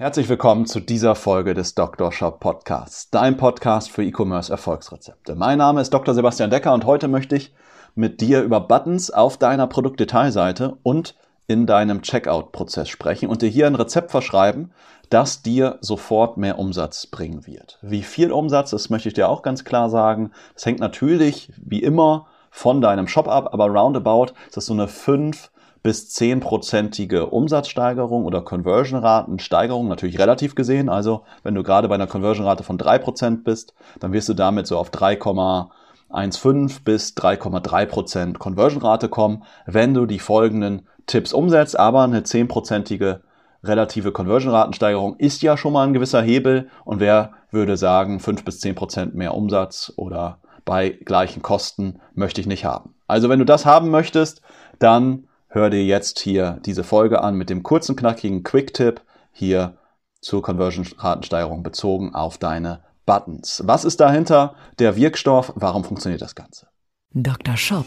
Herzlich willkommen zu dieser Folge des Dr. Shop Podcasts, dein Podcast für E-Commerce Erfolgsrezepte. Mein Name ist Dr. Sebastian Decker und heute möchte ich mit dir über Buttons auf deiner Produktdetailseite und in deinem Checkout-Prozess sprechen und dir hier ein Rezept verschreiben, das dir sofort mehr Umsatz bringen wird. Wie viel Umsatz, das möchte ich dir auch ganz klar sagen. Das hängt natürlich, wie immer, von deinem Shop ab, aber roundabout ist das so eine 5 bis 10-prozentige Umsatzsteigerung oder Conversion-Ratensteigerung, natürlich relativ gesehen. Also wenn du gerade bei einer Conversion-Rate von 3% bist, dann wirst du damit so auf 3,15 bis 3,3% Conversion-Rate kommen, wenn du die folgenden Tipps umsetzt, aber eine 10-prozentige relative Conversion-Ratensteigerung ist ja schon mal ein gewisser Hebel und wer würde sagen, 5 bis 10 Prozent mehr Umsatz oder bei gleichen Kosten möchte ich nicht haben. Also wenn du das haben möchtest, dann hör dir jetzt hier diese Folge an mit dem kurzen, knackigen Quick-Tipp hier zur Conversion-Ratensteigerung bezogen auf deine Buttons. Was ist dahinter? Der Wirkstoff. Warum funktioniert das Ganze? Dr. Shop.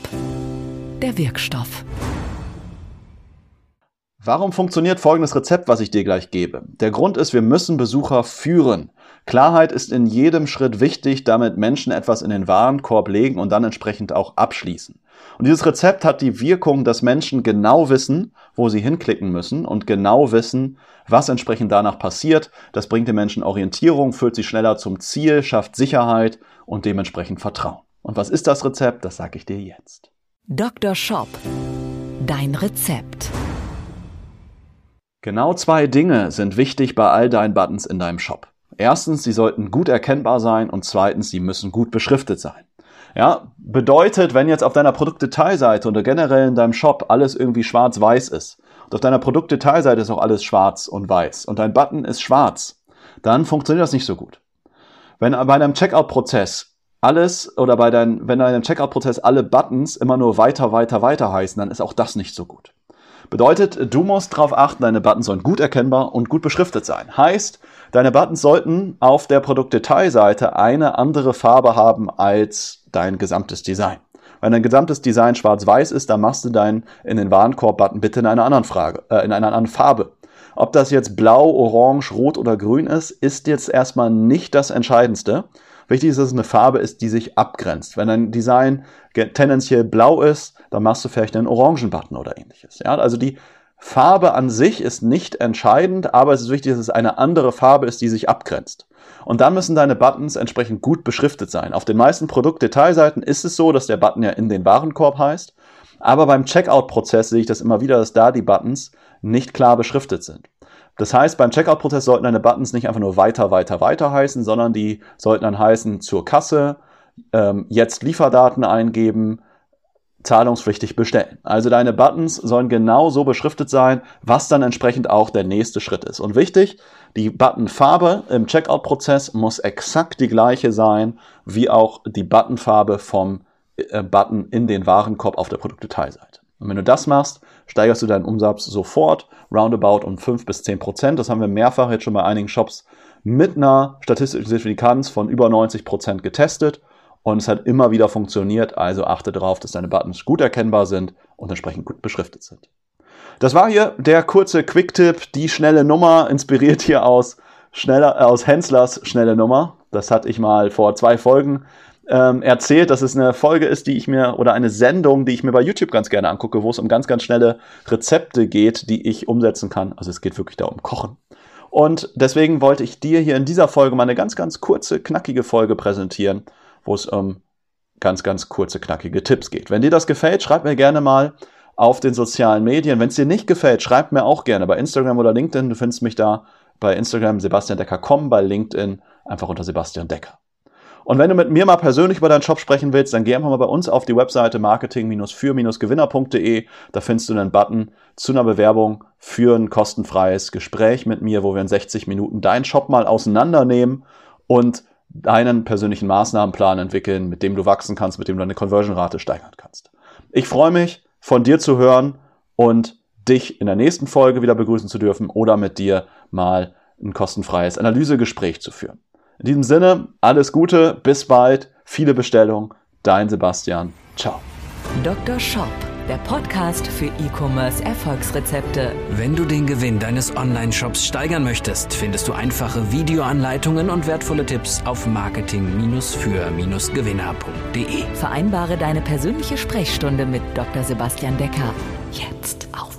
Der Wirkstoff. Warum funktioniert folgendes Rezept, was ich dir gleich gebe? Der Grund ist, wir müssen Besucher führen. Klarheit ist in jedem Schritt wichtig, damit Menschen etwas in den Warenkorb legen und dann entsprechend auch abschließen. Und dieses Rezept hat die Wirkung, dass Menschen genau wissen, wo sie hinklicken müssen und genau wissen, was entsprechend danach passiert. Das bringt den Menschen Orientierung, führt sie schneller zum Ziel, schafft Sicherheit und dementsprechend Vertrauen. Und was ist das Rezept? Das sage ich dir jetzt. Dr. Shop. Dein Rezept. Genau zwei Dinge sind wichtig bei all deinen Buttons in deinem Shop. Erstens, sie sollten gut erkennbar sein und zweitens, sie müssen gut beschriftet sein. Ja, bedeutet, wenn jetzt auf deiner Produktdetailseite oder generell in deinem Shop alles irgendwie schwarz-weiß ist und auf deiner Produktdetailseite ist auch alles schwarz und weiß und dein Button ist schwarz, dann funktioniert das nicht so gut. Wenn bei einem Checkout-Prozess alles oder bei deinem, wenn bei einem Checkout-Prozess alle Buttons immer nur weiter, weiter, weiter heißen, dann ist auch das nicht so gut. Bedeutet, du musst darauf achten, deine Buttons sollen gut erkennbar und gut beschriftet sein. Heißt, deine Buttons sollten auf der Produktdetailseite eine andere Farbe haben als dein gesamtes Design. Wenn dein gesamtes Design schwarz-weiß ist, dann machst du deinen in den Warenkorb-Button bitte in einer anderen Frage, äh, in einer anderen Farbe. Ob das jetzt blau, orange, rot oder grün ist, ist jetzt erstmal nicht das Entscheidendste. Wichtig ist, dass es eine Farbe ist, die sich abgrenzt. Wenn dein Design tendenziell blau ist, dann machst du vielleicht einen orangen Button oder ähnliches. Ja, also die Farbe an sich ist nicht entscheidend, aber es ist wichtig, dass es eine andere Farbe ist, die sich abgrenzt. Und dann müssen deine Buttons entsprechend gut beschriftet sein. Auf den meisten Produktdetailseiten ist es so, dass der Button ja in den Warenkorb heißt. Aber beim Checkout-Prozess sehe ich das immer wieder, dass da die Buttons nicht klar beschriftet sind. Das heißt, beim Checkout-Prozess sollten deine Buttons nicht einfach nur weiter, weiter, weiter heißen, sondern die sollten dann heißen zur Kasse, ähm, jetzt Lieferdaten eingeben, zahlungspflichtig bestellen. Also deine Buttons sollen genau so beschriftet sein, was dann entsprechend auch der nächste Schritt ist. Und wichtig, die Buttonfarbe im Checkout-Prozess muss exakt die gleiche sein, wie auch die Buttonfarbe vom Button in den Warenkorb auf der Produktdetailseite. Und wenn du das machst, steigerst du deinen Umsatz sofort roundabout um 5 bis 10 Prozent. Das haben wir mehrfach jetzt schon bei einigen Shops mit einer statistischen Signifikanz von über 90 Prozent getestet und es hat immer wieder funktioniert. Also achte darauf, dass deine Buttons gut erkennbar sind und entsprechend gut beschriftet sind. Das war hier der kurze Quick-Tipp, die schnelle Nummer, inspiriert hier aus, schneller, äh, aus Henslers schnelle Nummer. Das hatte ich mal vor zwei Folgen ähm, erzählt, dass es eine Folge ist, die ich mir oder eine Sendung, die ich mir bei YouTube ganz gerne angucke, wo es um ganz, ganz schnelle Rezepte geht, die ich umsetzen kann. Also es geht wirklich da um Kochen. Und deswegen wollte ich dir hier in dieser Folge mal eine ganz, ganz kurze, knackige Folge präsentieren, wo es um ganz, ganz kurze, knackige Tipps geht. Wenn dir das gefällt, schreib mir gerne mal auf den sozialen Medien. Wenn es dir nicht gefällt, schreib mir auch gerne bei Instagram oder LinkedIn. Du findest mich da bei Instagram Sebastian Decker.com, bei LinkedIn einfach unter Sebastian Decker. Und wenn du mit mir mal persönlich über deinen Shop sprechen willst, dann geh einfach mal bei uns auf die Webseite marketing-für-gewinner.de. Da findest du einen Button zu einer Bewerbung für ein kostenfreies Gespräch mit mir, wo wir in 60 Minuten deinen Shop mal auseinandernehmen und deinen persönlichen Maßnahmenplan entwickeln, mit dem du wachsen kannst, mit dem du deine Conversion-Rate steigern kannst. Ich freue mich, von dir zu hören und dich in der nächsten Folge wieder begrüßen zu dürfen oder mit dir mal ein kostenfreies Analysegespräch zu führen. In diesem Sinne, alles Gute, bis bald, viele Bestellungen, dein Sebastian. Ciao. Dr. Shop, der Podcast für E-Commerce Erfolgsrezepte. Wenn du den Gewinn deines Online-Shops steigern möchtest, findest du einfache Videoanleitungen und wertvolle Tipps auf marketing-für-gewinner.de. Vereinbare deine persönliche Sprechstunde mit Dr. Sebastian Decker. Jetzt auf